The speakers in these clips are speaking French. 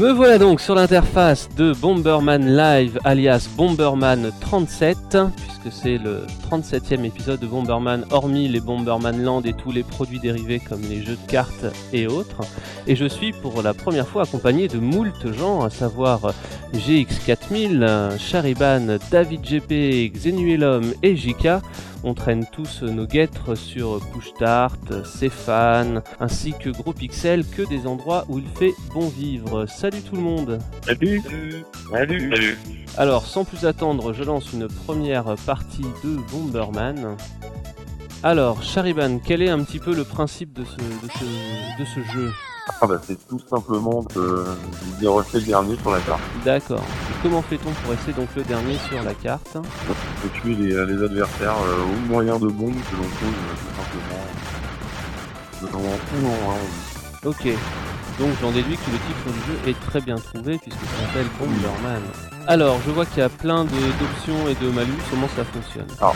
Me voilà donc sur l'interface de Bomberman Live alias Bomberman 37, puisque c'est le 37e épisode de Bomberman, hormis les Bomberman Land et tous les produits dérivés comme les jeux de cartes et autres. Et je suis pour la première fois accompagné de moult gens, à savoir GX4000, Chariban, David GP, Xenuelum et Jika. On traîne tous nos guêtres sur Push-Start, Céphane, ainsi que Gros Pixel, que des endroits où il fait bon vivre. Salut tout le monde. Salut. Salut. Salut. Alors, sans plus attendre, je lance une première partie de Bomberman. Alors, Chariban, quel est un petit peu le principe de ce, de ce, de ce jeu? Ah bah c'est tout simplement de, de le dernier sur la carte. D'accord. Et comment fait-on pour rester donc le dernier sur la carte? On peut tuer les, les adversaires euh, au moyen de bombes que l'on pose euh, tout simplement. De non, hein. Ok. Donc j'en déduis que le titre du jeu est très bien trouvé puisque ça s'appelle Bomberman. Alors, je vois qu'il y a plein d'options et de malus. Comment ça fonctionne Alors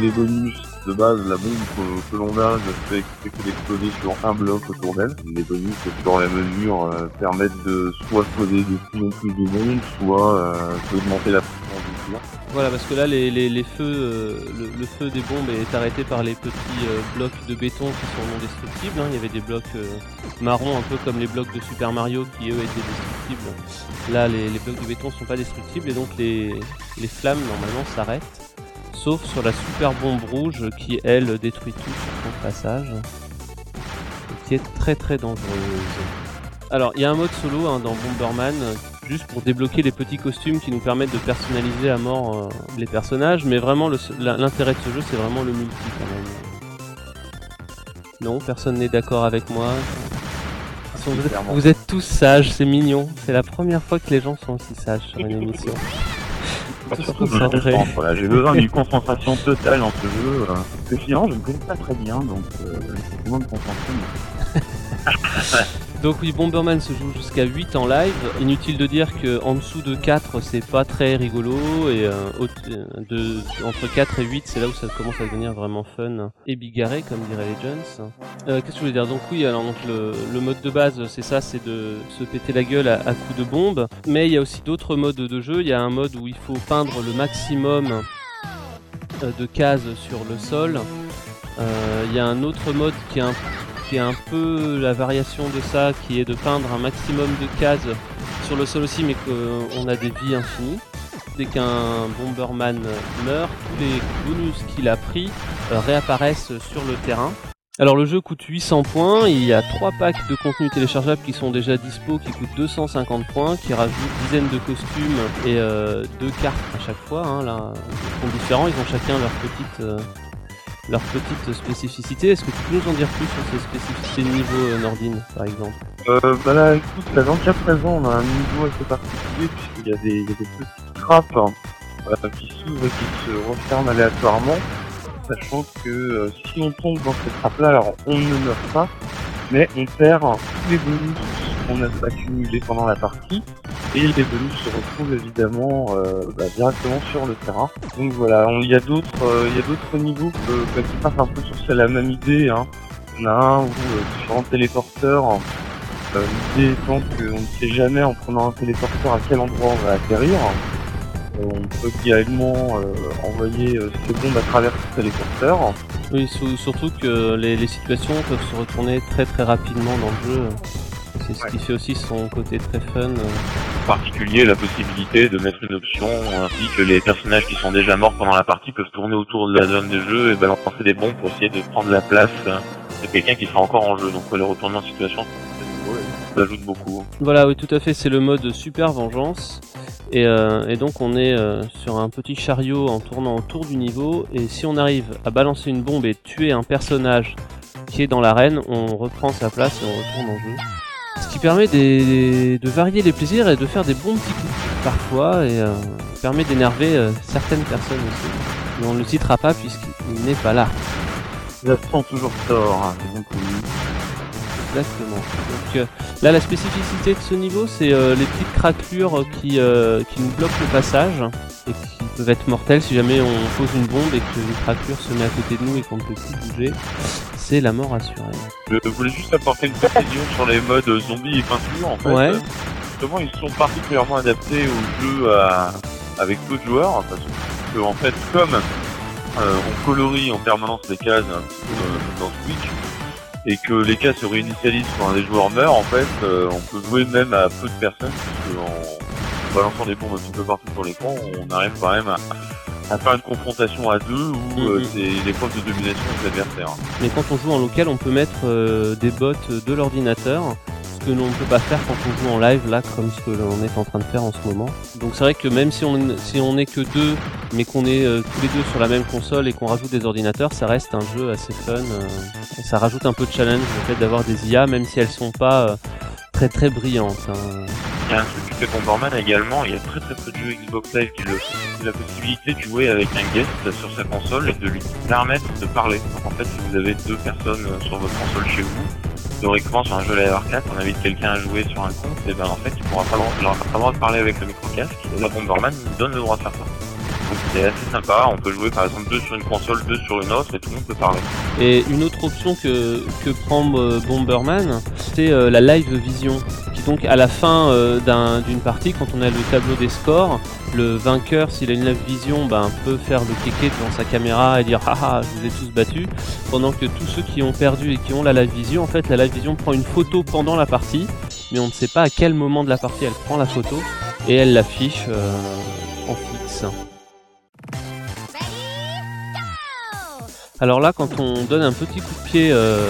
les, bonus de base, la bombe que, l'on a ne fait, que d'exploser sur un bloc autour d'elle. Les bonus sur la mesure euh, permettent de soit poser de plus en plus de bombes, soit euh, d'augmenter la puissance du tir. Voilà, parce que là, les, feux, euh, le, feu des bombes est arrêté par les petits euh, blocs de béton qui sont non destructibles. hein. Il y avait des blocs euh, marrons, un peu comme les blocs de Super Mario qui eux étaient destructibles. Là, les, blocs de béton sont pas destructibles et donc les, flammes normalement s'arrêtent. Sauf sur la super bombe rouge qui, elle, détruit tout sur son passage. Et qui est très très dangereuse. Alors, il y a un mode solo hein, dans Bomberman, juste pour débloquer les petits costumes qui nous permettent de personnaliser à mort euh, les personnages, mais vraiment l'intérêt de ce jeu, c'est vraiment le multi quand même. Non, personne n'est d'accord avec moi. Vous, êtes, Clairement. vous êtes tous sages, c'est mignon. C'est la première fois que les gens sont aussi sages sur une émission. Surtout, je voilà, J'ai besoin d'une concentration totale dans ce jeu. Euh, que finalement, je ne connais pas très bien, donc euh, il faut me concentrer. Donc oui, Bomberman se joue jusqu'à 8 en live. Inutile de dire que en dessous de 4, c'est pas très rigolo et euh, euh, entre 4 et 8, c'est là où ça commence à devenir vraiment fun et bigarré comme diraient les Jones. Euh, Qu'est-ce que je voulais dire? Donc oui, alors donc le, mode de base, c'est ça, c'est de se péter la gueule à, coups de bombe. Mais il y a aussi d'autres modes de jeu. Il y a un mode où il faut peindre le maximum de cases sur le sol. Il y a un autre mode qui est un qui un peu la variation de ça, qui est de peindre un maximum de cases sur le sol aussi, mais qu'on a des vies infinies. Dès qu'un Bomberman meurt, tous les bonus qu'il a pris euh, réapparaissent sur le terrain. Alors le jeu coûte 800 points, il y a 3 packs de contenu téléchargeable qui sont déjà dispo, qui coûtent 250 points, qui rajoutent dizaines de costumes et euh, deux cartes à chaque fois. Hein, là, ils sont différents, ils ont chacun leur petite, euh, leur petite spécificité. Est-ce que tu peux nous en dire plus sur ces spécificités de niveau euh, Nordine, par exemple Euh, bah là, écoute, là, dans le cas présent, on a un niveau assez particulier, puisqu'il y a des, y a des petites trappes hein, euh, qui s'ouvrent et qui se referment aléatoirement, sachant que euh, si on tombe dans ces trappes-là, alors on ne meurt pas, mais on perd tous les bonus qu'on a accumulés pendant la partie, et les bonus se retrouvent évidemment euh, bah, directement sur le terrain. Donc voilà, on- il y a d'autres euh, il y a d'autres niveaux qui passent un peu sur la même idée. Hein. On a un où euh, différents téléporteurs L'idée étant qu'on ne sait jamais en prenant un téléporteur à quel endroit on va atterrir. Euh, on peut également euh, envoyer euh, bombes à travers ce téléporteur. Oui, surtout que les, les situations peuvent se retourner très très rapidement dans le jeu. C'est ce qui fait aussi son côté très fun. Particulier la possibilité de mettre une option ainsi que les personnages qui sont déjà morts pendant la partie peuvent tourner autour de la zone de jeu et balancer des bombes pour essayer de prendre la place de quelqu'un qui sera encore en jeu. Donc le retournement de situation ça ajoute beaucoup. Voilà, oui, tout à fait, c'est le mode super vengeance. Et, euh, donc on est euh, sur un petit chariot en tournant autour du niveau. Et si on arrive à balancer une bombe et tuer un personnage qui est dans l'arène, on reprend sa place et on retourne en jeu. Ce qui permet des- de varier les plaisirs et de faire des bons petits coups parfois. Et euh, permet d'énerver euh, certaines personnes aussi. Mais on ne le citera pas puisqu'il n'est pas là. J'attends toujours tort, hein, c'est bien connu. Exactement. Donc euh, là, la spécificité de ce niveau, c'est les petites craquelures qui, qui nous bloquent le passage et qui peuvent être mortelles si jamais on pose une bombe et que une craquelure se met à côté de nous et qu'on ne peut plus bouger. C'est la mort assurée. Je voulais juste apporter une précision sur les modes zombies et peinture en fait. Ouais. justement, ils sont particulièrement adaptés au jeu à- avec peu de joueurs, parce que en fait, comme euh, on colorie en permanence les cases euh, dans Switch, et que les cases se réinitialisent quand des joueurs meurt, en fait, euh, on peut jouer même à peu de personnes, puisque en balançant des bombes un petit peu partout sur l'écran, on arrive quand même à, à faire une confrontation à deux où euh, Mhm. c'est l'épreuve de domination des adversaires. Mais quand on joue en local, on peut mettre euh, des bots de l'ordinateur, ce que l'on ne peut pas faire quand on joue en live, là, comme ce que l'on est en train de faire en ce moment. Donc c'est vrai que même si on si on n'est que deux, mais qu'on est euh, tous les deux sur la même console et qu'on rajoute des ordinateurs, ça reste un jeu assez fun. euh, et ça rajoute un peu de challenge le fait d'avoir des IA, même si elles sont pas euh, très très brillantes. hein. Il y a un truc fait Bomberman également, il y a très très peu de jeux Xbox Live qui le la possibilité de jouer avec un guest sur sa console et de lui permettre de parler. Donc en fait, si vous avez deux personnes euh, sur votre console chez vous, théoriquement sur un jeu Live Arcade, on invite quelqu'un à jouer sur un compte, et ben en fait, il pourra pas, le droit- pas le droit de parler avec le micro-casque. Et la Bomberman donne le droit de faire ça. C'est assez sympa, on peut jouer par exemple deux sur une console, deux sur une autre, et tout le monde peut parler. Et une autre option que, que prend euh, Bomberman, c'est euh, la live vision. Qui donc à la fin euh, d'un- d'une partie, quand on a le tableau des scores, le vainqueur, s'il a une live vision, ben, peut faire le kéké devant sa caméra et dire haha, je vous ai tous battus. Pendant que tous ceux qui ont perdu et qui ont la live vision, en fait, la live vision prend une photo pendant la partie, mais on ne sait pas à quel moment de la partie elle prend la photo et elle l'affiche Alors là, quand on donne un petit coup de pied euh,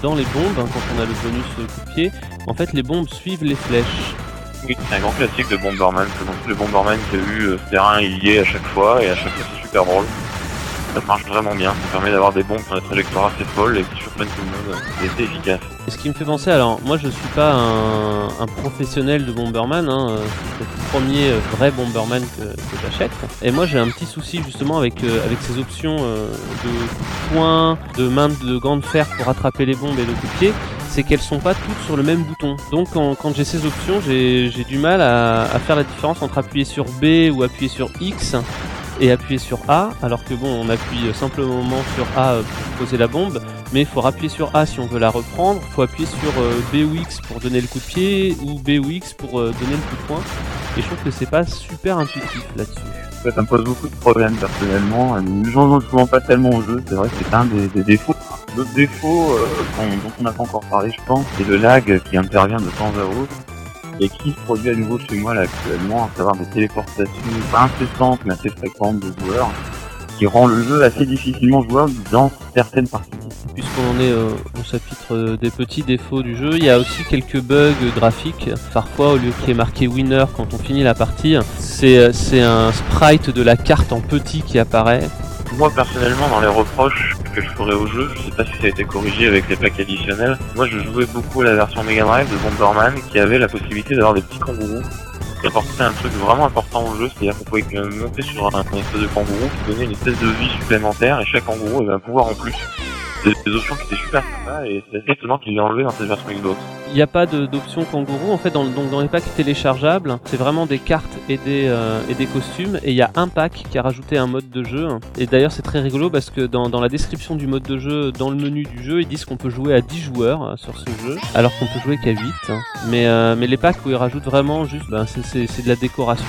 dans les bombes, hein, quand on a le bonus euh, coup de pied, en fait les bombes suivent les flèches. Oui, c'est un grand classique de Bomberman, c'est donc le Bomberman qui a eu euh, terrain illié à chaque fois, et à chaque fois c'est super drôle. Ça marche vraiment bien, ça permet d'avoir des bombes sur des trajectoires assez folles et qui surprennent tout le monde, c'est efficace. Et ce qui me fait penser, alors moi je suis pas un, professionnel de Bomberman, hein, euh, c'est le premier euh, vrai Bomberman que, j'achète. Et moi j'ai un petit souci justement avec, euh, avec ces options de points, de main de gants de fer pour attraper les bombes et le coup de pied, c'est qu'elles sont pas toutes sur le même bouton. Donc quand, j'ai ces options, j'ai du mal à faire la différence entre appuyer sur B ou appuyer sur X et appuyer sur A, alors que bon, on appuie simplement sur A pour poser la bombe, mais il faut appuyer sur A si on veut la reprendre, faut appuyer sur euh, B ou X pour donner le coup de pied, ou B ou X pour euh, donner le coup de poing, et je trouve que c'est pas super intuitif là-dessus. Ça me pose beaucoup de problèmes personnellement. Les gens ne jouent pas tellement au jeu, c'est vrai que c'est un des, des défauts. L'autre défaut euh, dont, dont on n'a pas encore parlé, je pense, c'est le lag qui intervient de temps à autre et qui se produit à nouveau chez moi là actuellement, à savoir des téléportations pas incessantes mais assez fréquentes de joueurs, qui rend le jeu assez difficilement jouable dans certaines parties. Puisqu'on en est euh, au chapitre euh, des petits défauts du jeu, il y a aussi quelques bugs graphiques. Parfois, au lieu qu'il y ait marqué winner quand on finit la partie, c'est euh, c'est un sprite de la carte en petit qui apparaît. Moi personnellement dans les reproches que je ferais au jeu, je sais pas si ça a été corrigé avec les packs additionnels, moi je jouais beaucoup à la version Mega Drive de Bomberman qui avait la possibilité d'avoir des petits kangourous. Qui apportait un truc vraiment important au jeu, c'est-à-dire qu'on pouvait monter sur un espèce de kangourou qui donnait une espèce de vie supplémentaire et chaque kangourou avait un pouvoir en plus. Des, options qui étaient super sympas et c'est assez étonnant qu'ils enlevé dans cette version Xbox. Il n'y a pas d'option kangourou en fait dans, donc dans les packs téléchargeables c'est vraiment des cartes et des, euh, et des costumes et il y a un pack qui a rajouté un mode de jeu et d'ailleurs c'est très rigolo parce que dans, la description du mode de jeu dans le menu du jeu ils disent qu'on peut jouer à 10 joueurs euh, sur ce jeu alors qu'on peut jouer qu'à 8 hein. mais, euh, mais les packs où ils rajoutent vraiment juste ben, c'est de la décoration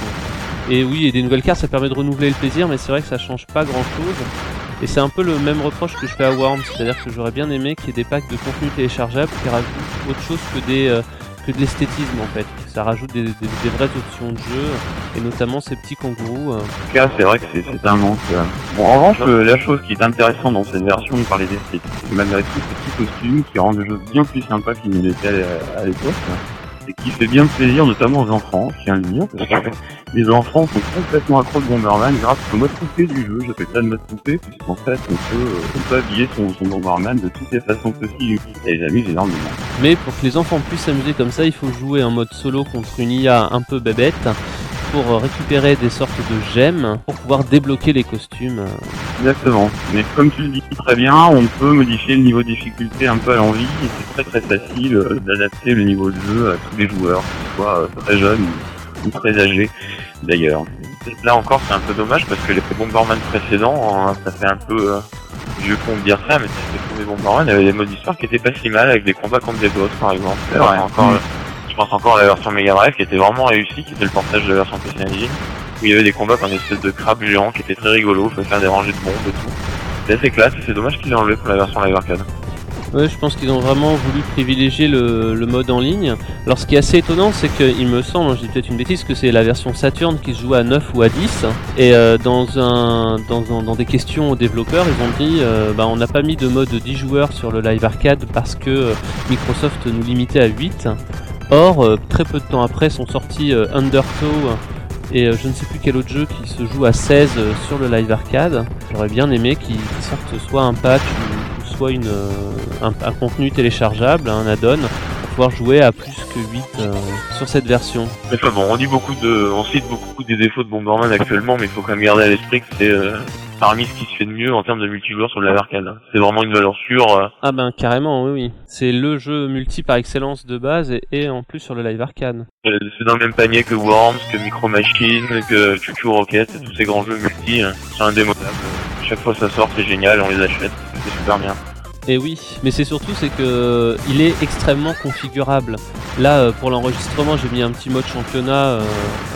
et oui et des nouvelles cartes ça permet de renouveler le plaisir mais c'est vrai que ça change pas grand chose et c'est un peu le même reproche que je fais à Worms, c'est-à-dire que j'aurais bien aimé qu'il y ait des packs de contenu téléchargeable qui rajoutent autre chose euh, que de l'esthétisme en fait. Ça rajoute des, vraies options de jeu et notamment ces petits kangourous. euh. C'est vrai que c'est un manque. euh. Bon, en revanche, la chose qui est intéressante dans cette version, on parlait d'esthétique, c'est malgré tout ces petits costumes qui rendent le jeu bien plus sympa qu'il ne l'était à l'époque. Et qui fait bien plaisir, notamment aux enfants, je tiens à le dire. Les enfants sont complètement accros de Bomberman grâce au mode coupé du jeu. J'appelle ça le mode coupé, puisqu'en fait, on peut, euh, habiller son, Bomberman de toutes les façons possibles. Et les énormément. Mais pour que les enfants puissent s'amuser comme ça, il faut jouer en mode solo contre une IA un peu bébête pour euh, récupérer des sortes de gemmes pour pouvoir débloquer les costumes. euh. Exactement. Mais comme tu le dis très bien, on peut modifier le niveau de difficulté un peu à l'envie et c'est très très facile euh, d'adapter le niveau de jeu à tous les joueurs, qu'ils soient euh, très jeunes ou, très âgés d'ailleurs. Là encore c'est un peu dommage parce que les Bomberman précédents, ça fait un peu euh, vieux con de dire ça, mais les premiers Bomberman avaient des modes d'histoire qui étaient pas si mal avec des combats contre des boss par exemple. C'est vrai. encore. Pense encore à la version Mega Drive qui était vraiment réussie, qui était le portage de la version PC Engine, où il y avait des combats comme une espèce de crabe géant qui était très rigolo, il fallait faire des rangées de bombes et tout. C'était assez classe et c'est dommage qu'il l'ait enlevé pour la version Live Arcade. Ouais, je pense qu'ils ont vraiment voulu privilégier le, mode en ligne. Alors ce qui est assez étonnant, c'est qu'il me semble, je dis peut-être une bêtise, que c'est la version Saturn qui se joue à 9 ou à 10. Et euh, dans, un, dans, dans des questions aux développeurs, ils ont dit euh, bah, on n'a pas mis de mode 10 joueurs sur le Live Arcade parce que euh, Microsoft nous limitait à 8. Or, euh, très peu de temps après sont sortis euh, Undertow et euh, je ne sais plus quel autre jeu qui se joue à 16 sur le Live Arcade. J'aurais bien aimé qu'ils sortent soit un patch ou, soit un, contenu téléchargeable, un add-on, pouvoir jouer à plus que 8 euh, sur cette version. Mais enfin bon, on dit beaucoup de, on cite beaucoup des défauts de Bomberman actuellement, mais il faut quand même garder à l'esprit que c'est euh, parmi ce qui se fait de mieux en termes de multijoueur sur le live arcade. C'est vraiment une valeur sûre. euh. Ah ben carrément, oui, oui. C'est le jeu multi par excellence de base et, et en plus sur le Live Arcade. C'est dans le même panier que Worms, que Micro Machine, que Chuchu Rocket, tous ces grands jeux multi. hein. C'est indémodable. Chaque fois ça sort, c'est génial, on les achète. C'est super bien. Et oui, mais c'est surtout c'est que il est extrêmement configurable. Là, euh, pour l'enregistrement, j'ai mis un petit mode championnat euh,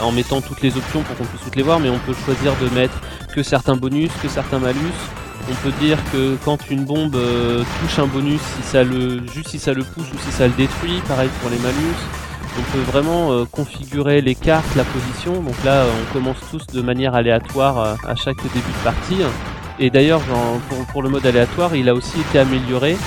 en mettant toutes les options pour qu'on puisse toutes les voir, mais on peut choisir de mettre que certains bonus, que certains malus. On peut dire que quand une bombe euh, touche un bonus, si ça le juste si ça le pousse ou si ça le détruit, pareil pour les malus. On peut vraiment configurer les cartes, la position. Donc là, on commence tous de manière aléatoire à chaque début de partie. Et d'ailleurs, pour, pour le mode aléatoire, il a aussi été amélioré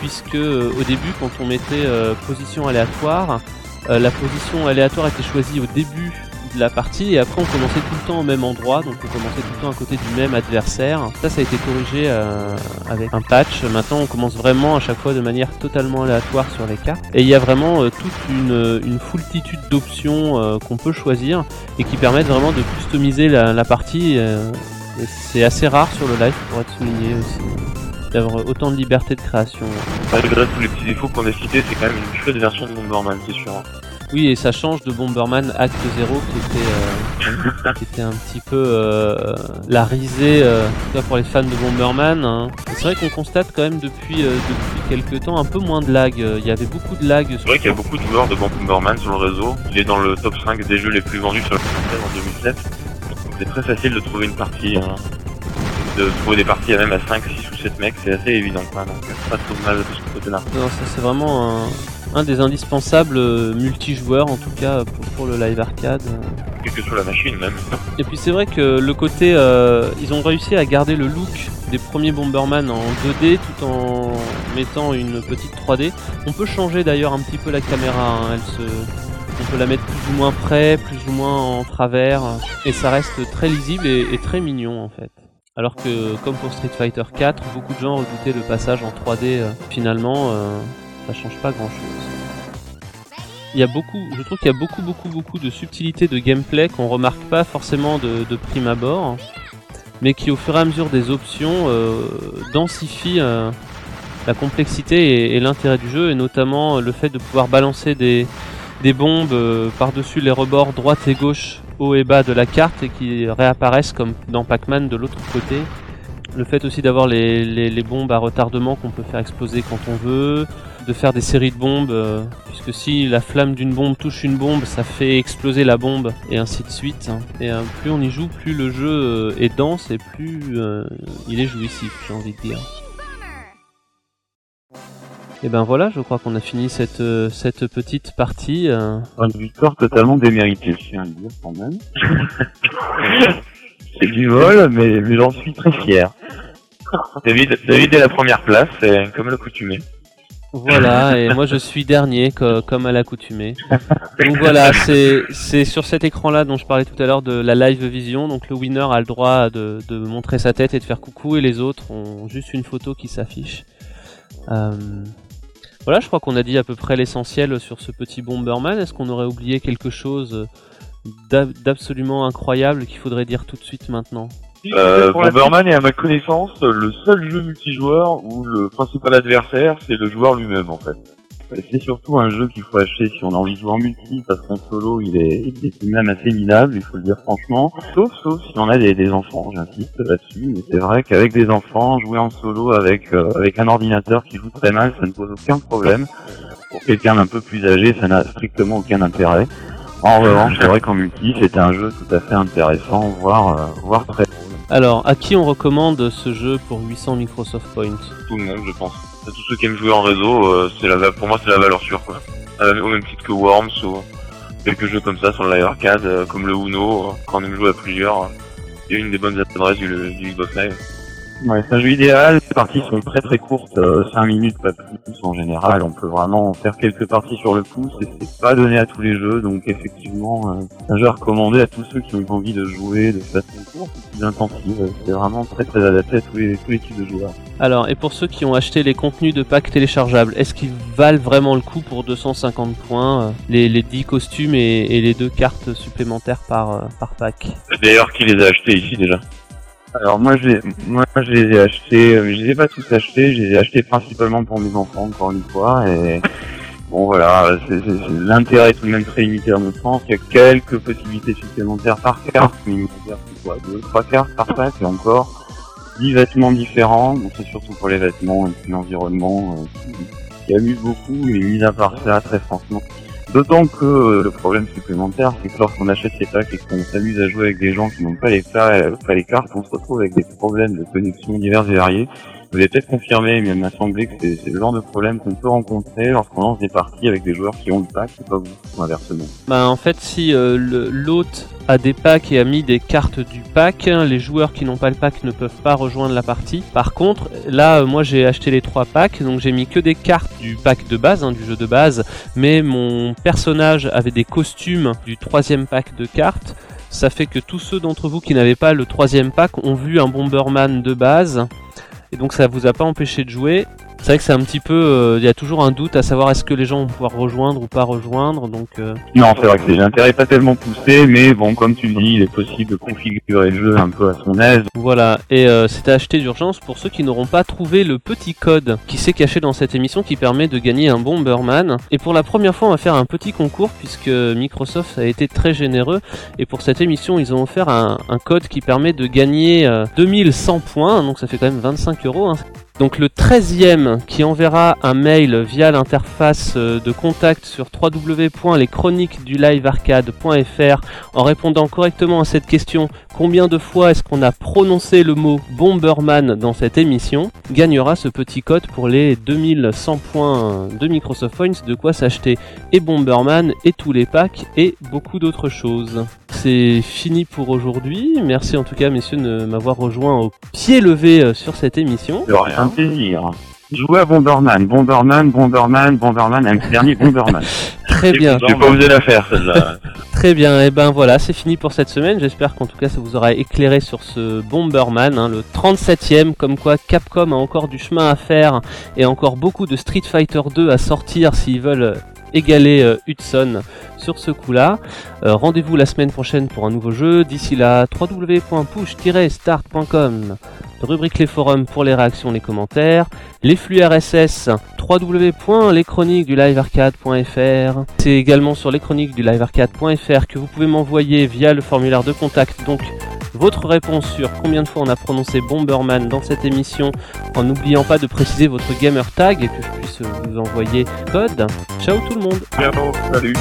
puisque euh, au début, quand on mettait euh, position aléatoire, euh, la position aléatoire était choisie au début de la partie et après on commençait tout le temps au même endroit, donc on commençait tout le temps à côté du même adversaire. Ça, ça a été corrigé euh, avec un patch. Maintenant, on commence vraiment à chaque fois de manière totalement aléatoire sur les cartes. Et il y a vraiment euh, toute une, une foultitude d'options euh, qu'on peut choisir et qui permettent vraiment de customiser la, la partie. C'est assez rare sur le live pour être souligné aussi. D'avoir autant de liberté de création. Malgré tous les petits défauts qu'on a cités, c'est quand même une chouette version de Bomberman, c'est sûr. Oui, et ça change de Bomberman Act 0 qui était, euh, qui était un petit peu euh, la risée euh, pour les fans de Bomberman. hein. C'est vrai qu'on constate quand même depuis, euh, depuis quelques temps un peu moins de lag. Il y avait beaucoup de lag. C'est vrai qu'il y a beaucoup de joueurs de Bomberman sur le réseau. Il est dans le top 5 des jeux les plus vendus sur le en 2007. C'est très facile de trouver une partie, hein. de trouver des parties à même à 5, 6 ou 7 mecs, c'est assez évident quoi. Donc euh, pas trop mal de ce côté-là. Non, ça c'est vraiment un, un des indispensables euh, multijoueurs en tout cas pour, pour le live arcade. Quelle que soit la machine même. Et puis c'est vrai que le côté, euh, ils ont réussi à garder le look des premiers Bomberman en 2D tout en mettant une petite 3D. On peut changer d'ailleurs un petit peu la caméra, hein, elle se, on peut la mettre plus ou moins près, plus ou moins en travers, et ça reste très lisible et, très mignon en fait. Alors que comme pour Street Fighter 4, beaucoup de gens redoutaient le passage en 3D. euh, finalement, euh, ça change pas grand chose. Il y a beaucoup, je trouve qu'il y a beaucoup, beaucoup, beaucoup de subtilités de gameplay qu'on remarque pas forcément de, prime abord, mais qui au fur et à mesure des options euh, densifient la complexité et, l'intérêt du jeu, et notamment le fait de pouvoir balancer des, des bombes euh, par-dessus les rebords droite et gauche, haut et bas de la carte, et qui réapparaissent comme dans Pac-Man de l'autre côté. Le fait aussi d'avoir les, bombes à retardement qu'on peut faire exploser quand on veut, de faire des séries de bombes, euh, puisque si la flamme d'une bombe touche une bombe, ça fait exploser la bombe, et ainsi de suite. hein. Et euh, plus on y joue, plus le jeu est dense et plus il est jouissif, j'ai envie de dire. Et ben voilà, je crois qu'on a fini cette, euh, cette petite partie. euh. Une victoire totalement déméritée, je tiens à le dire quand même. C'est du vol, mais, mais j'en suis très fier. David, David est la première place, comme l'accoutumé. Voilà, et moi je suis dernier, co- comme à l'accoutumée. Donc voilà, c'est c'est sur cet écran-là dont je parlais tout à l'heure de la live vision. Donc le winner a le droit de, de montrer sa tête et de faire coucou, et les autres ont juste une photo qui s'affiche. Euh, Voilà, je crois qu'on a dit à peu près l'essentiel sur ce petit Bomberman. Est-ce qu'on aurait oublié quelque chose d'ab- d'absolument incroyable qu'il faudrait dire tout de suite maintenant? Euh, Bomberman est à ma connaissance le seul jeu multijoueur où le principal adversaire c'est le joueur lui-même en fait. C'est surtout un jeu qu'il faut acheter si on a envie de jouer en multi parce qu'en solo il est, il est tout de même assez minable, il faut le dire franchement. Sauf sauf si on a des, des enfants, j'insiste là-dessus, mais c'est vrai qu'avec des enfants, jouer en solo avec euh, avec un ordinateur qui joue très mal, ça ne pose aucun problème. pour quelqu'un d'un peu plus âgé, ça n'a strictement aucun intérêt. En revanche, c'est vrai qu'en multi, c'était un jeu tout à fait intéressant, voire, euh, voire très. Alors, à qui on recommande ce jeu pour 800 Microsoft Points? Tout le monde, je pense. Tous ceux qui aiment jouer en réseau, euh, c'est la, pour moi, c'est la valeur sûre, quoi. Euh, au même titre que Worms ou quelques jeux comme ça sur le live arcade, euh, comme le Uno, quand on aime jouer à plusieurs. a une des bonnes adresses du, du Xbox Live. Ouais, c'est un jeu idéal. Les parties sont très très courtes, 5 minutes, pas plus en général. On peut vraiment faire quelques parties sur le pouce et c'est pas donné à tous les jeux. Donc effectivement, euh, c'est un jeu à recommander à tous ceux qui ont envie de jouer de façon courte et plus intensive. C'est vraiment très très adapté à tous les, tous les types de joueurs. Alors, et pour ceux qui ont acheté les contenus de packs téléchargeables, est-ce qu'ils valent vraiment le coup pour 250 points euh, les, les 10 costumes et, et les deux cartes supplémentaires par, euh, par pack? D'ailleurs, qui les a achetés ici déjà Alors moi j'ai moi je les ai achetés, euh, je les ai pas tous achetés, je les ai achetés principalement pour mes enfants encore une fois et bon voilà, l'intérêt est tout de même très limité à mon sens, il y a quelques possibilités supplémentaires par carte, mais il dire c'est quoi, deux, trois cartes par pack et encore 10 vêtements différents, donc c'est surtout pour les vêtements et l'environnement euh, qui, qui amuse beaucoup, mais mis à part ça, très franchement. D'autant que le problème supplémentaire, c'est que lorsqu'on achète ces packs et qu'on s'amuse à jouer avec des gens qui n'ont pas les, pas les cartes, on se retrouve avec des problèmes de connexion divers et variés. Vous avez peut-être confirmé, mais il m'a semblé que c'est le genre de problème qu'on peut rencontrer lorsqu'on lance des parties avec des joueurs qui ont le pack, c'est pas vous, ou inversement. Bah en fait si euh, l'hôte a des packs et a mis des cartes du pack, les joueurs qui n'ont pas le pack ne peuvent pas rejoindre la partie. Par contre, là euh, moi j'ai acheté les trois packs, donc j'ai mis que des cartes du pack de base, hein, du jeu de base, mais mon personnage avait des costumes du troisième pack de cartes. Ça fait que tous ceux d'entre vous qui n'avaient pas le troisième pack ont vu un Bomberman de base, et donc ça vous a pas empêché de jouer. C'est vrai que c'est un petit peu, euh, il y a toujours un doute à savoir est-ce que les gens vont pouvoir rejoindre ou pas rejoindre, donc euh, Non, c'est vrai que c'est- l'intérêt pas tellement poussé, mais bon, comme tu le dis, il est possible de configurer le jeu un peu à son aise. Voilà, et euh, c'était acheté d'urgence pour ceux qui n'auront pas trouvé le petit code qui s'est caché dans cette émission qui permet de gagner un Bomberman. Et pour la première fois, on va faire un petit concours puisque Microsoft a été très généreux. Et pour cette émission, ils ont offert un, un code qui permet de gagner euh, 2100 points, donc ça fait quand même 25 euros. hein. Donc le 13e qui enverra un mail via l'interface euh, de contact sur www.leschroniquesdulivearcade.fr en répondant correctement à cette question combien de fois est-ce qu'on a prononcé le mot Bomberman dans cette émission, gagnera ce petit code pour les 2100 points de Microsoft Points, de quoi s'acheter et Bomberman et tous les packs et beaucoup d'autres choses. C'est fini pour aujourd'hui. Merci en tout cas messieurs de m'avoir rejoint au pied levé euh, sur cette émission. Rien. Un plaisir. Jouer à Bomberman, Bomberman, Bomberman, Bomberman, un petit dernier Bomberman. Très bien. J'ai pas osé la faire, celle-là. Très bien, et ben voilà, c'est fini pour cette semaine. J'espère qu'en tout cas ça vous aura éclairé sur ce Bomberman, hein, le 37ème, comme quoi Capcom a encore du chemin à faire et encore beaucoup de Street Fighter 2 à sortir s'ils veulent égaler euh, Hudson sur ce coup-là. Euh, Rendez-vous la semaine prochaine pour un nouveau jeu. D'ici là, www.push-start.com, rubrique les forums pour les réactions, les commentaires, les flux RSS, www.leschroniques du livearcade.fr. C'est également sur leschroniques du livearcade.fr que vous pouvez m'envoyer via le formulaire de contact donc votre réponse sur combien de fois on a prononcé Bomberman dans cette émission en n'oubliant pas de préciser votre gamer tag et que je puisse vous envoyer code. Ciao tout le monde Ciao, salut.